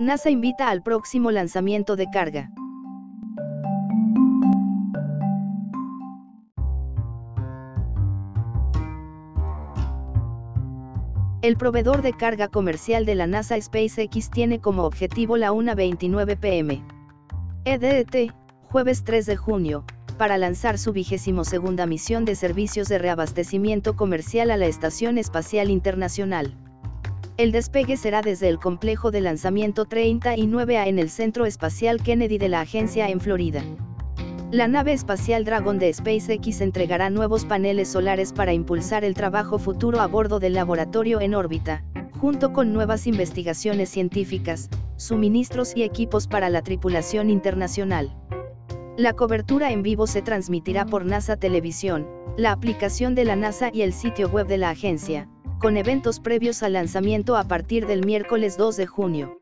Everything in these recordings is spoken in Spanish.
NASA invita al próximo lanzamiento de carga. El proveedor de carga comercial de la NASA SpaceX tiene como objetivo la 1.29 pm. EDT, jueves 3 de junio, para lanzar su vigésimo segunda misión de servicios de reabastecimiento comercial a la Estación Espacial Internacional. El despegue será desde el complejo de lanzamiento 39A en el Centro Espacial Kennedy de la agencia en Florida. La nave espacial Dragon de SpaceX entregará nuevos paneles solares para impulsar el trabajo futuro a bordo del laboratorio en órbita, junto con nuevas investigaciones científicas, suministros y equipos para la tripulación internacional. La cobertura en vivo se transmitirá por NASA Televisión, la aplicación de la NASA y el sitio web de la agencia, con eventos previos al lanzamiento a partir del miércoles 2 de junio.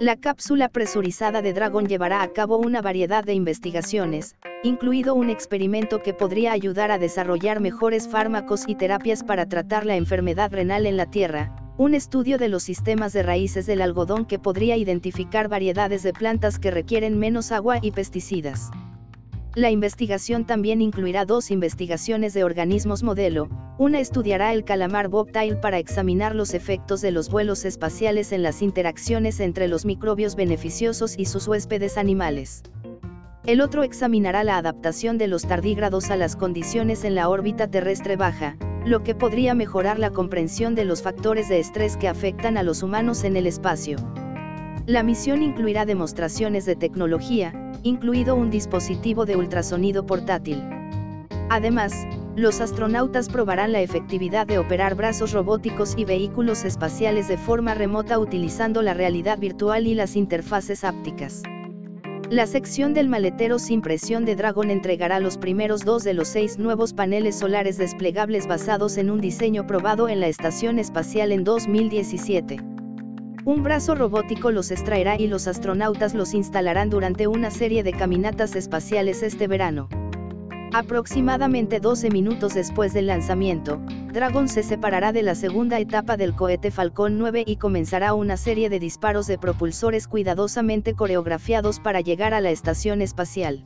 La cápsula presurizada de Dragon llevará a cabo una variedad de investigaciones, incluido un experimento que podría ayudar a desarrollar mejores fármacos y terapias para tratar la enfermedad renal en la Tierra, un estudio de los sistemas de raíces del algodón que podría identificar variedades de plantas que requieren menos agua y pesticidas. La investigación también incluirá dos investigaciones de organismos modelo, una estudiará el calamar bobtail para examinar los efectos de los vuelos espaciales en las interacciones entre los microbios beneficiosos y sus huéspedes animales. El otro examinará la adaptación de los tardígrados a las condiciones en la órbita terrestre baja, lo que podría mejorar la comprensión de los factores de estrés que afectan a los humanos en el espacio. La misión incluirá demostraciones de tecnología, incluido un dispositivo de ultrasonido portátil. Además, los astronautas probarán la efectividad de operar brazos robóticos y vehículos espaciales de forma remota utilizando la realidad virtual y las interfaces ápticas. La sección del maletero sin presión de Dragon entregará los primeros dos de los seis nuevos paneles solares desplegables basados en un diseño probado en la Estación Espacial en 2017. Un brazo robótico los extraerá y los astronautas los instalarán durante una serie de caminatas espaciales este verano. Aproximadamente 12 minutos después del lanzamiento, Dragon se separará de la segunda etapa del cohete Falcon 9 y comenzará una serie de disparos de propulsores cuidadosamente coreografiados para llegar a la estación espacial.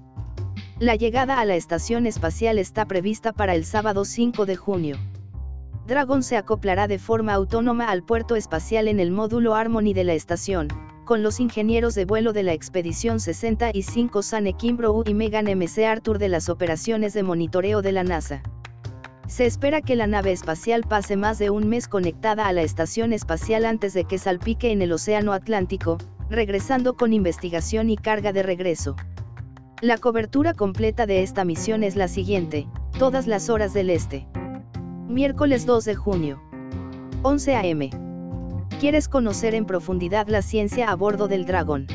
La llegada a la estación espacial está prevista para el sábado 5 de junio. Dragon se acoplará de forma autónoma al puerto espacial en el módulo Harmony de la estación, con los ingenieros de vuelo de la Expedición 65 Sane Kimbrough y Megan MC Arthur de las operaciones de monitoreo de la NASA. Se espera que la nave espacial pase más de un mes conectada a la estación espacial antes de que salpique en el Océano Atlántico, regresando con investigación y carga de regreso. La cobertura completa de esta misión es la siguiente, todas las horas del este. Miércoles 2 de junio. 11 a.m. ¿Quieres conocer en profundidad la ciencia a bordo del Dragón?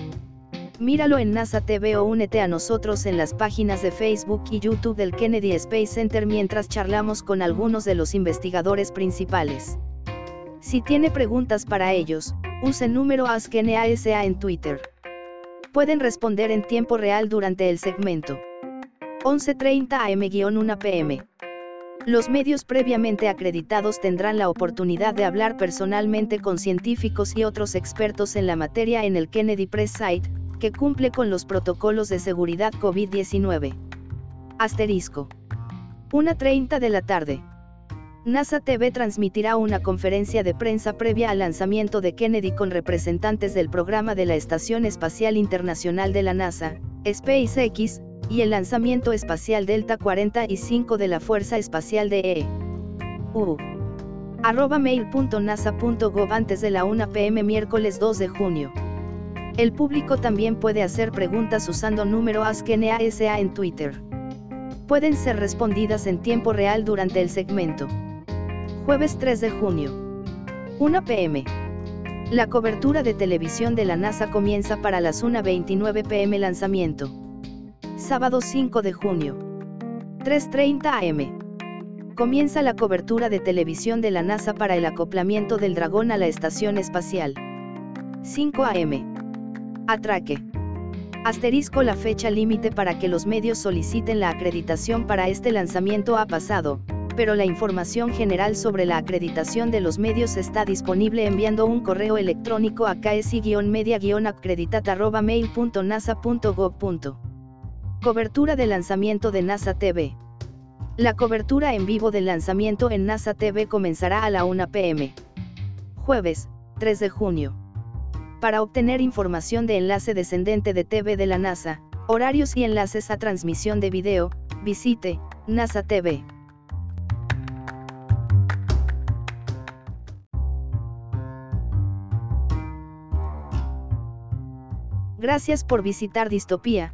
Míralo en NASA TV o únete a nosotros en las páginas de Facebook y YouTube del Kennedy Space Center mientras charlamos con algunos de los investigadores principales. Si tiene preguntas para ellos, use el número AskNASA en Twitter. Pueden responder en tiempo real durante el segmento. 11.30 am-1 pm. Los medios previamente acreditados tendrán la oportunidad de hablar personalmente con científicos y otros expertos en la materia en el Kennedy Press Site, que cumple con los protocolos de seguridad COVID-19. Asterisco. 1.30 de la tarde. NASA TV transmitirá una conferencia de prensa previa al lanzamiento de Kennedy con representantes del programa de la Estación Espacial Internacional de la NASA, SpaceX, y el lanzamiento espacial Delta 45 de la Fuerza Espacial de E. U. Arroba mail.nasa.gov antes de la 1 pm miércoles 2 de junio. El público también puede hacer preguntas usando número AskNASA en Twitter. Pueden ser respondidas en tiempo real durante el segmento. Jueves 3 de junio. 1 pm. La cobertura de televisión de la NASA comienza para las 1.29 pm lanzamiento sábado 5 de junio. 3.30 am. Comienza la cobertura de televisión de la NASA para el acoplamiento del Dragón a la estación espacial. 5 am. Atraque. Asterisco la fecha límite para que los medios soliciten la acreditación para este lanzamiento ha pasado, pero la información general sobre la acreditación de los medios está disponible enviando un correo electrónico a ksi-media-acreditat.mail.nasa.gov. Cobertura de lanzamiento de NASA TV. La cobertura en vivo del lanzamiento en NASA TV comenzará a la 1 pm. Jueves, 3 de junio. Para obtener información de enlace descendente de TV de la NASA, horarios y enlaces a transmisión de video, visite NASA TV. Gracias por visitar Distopía,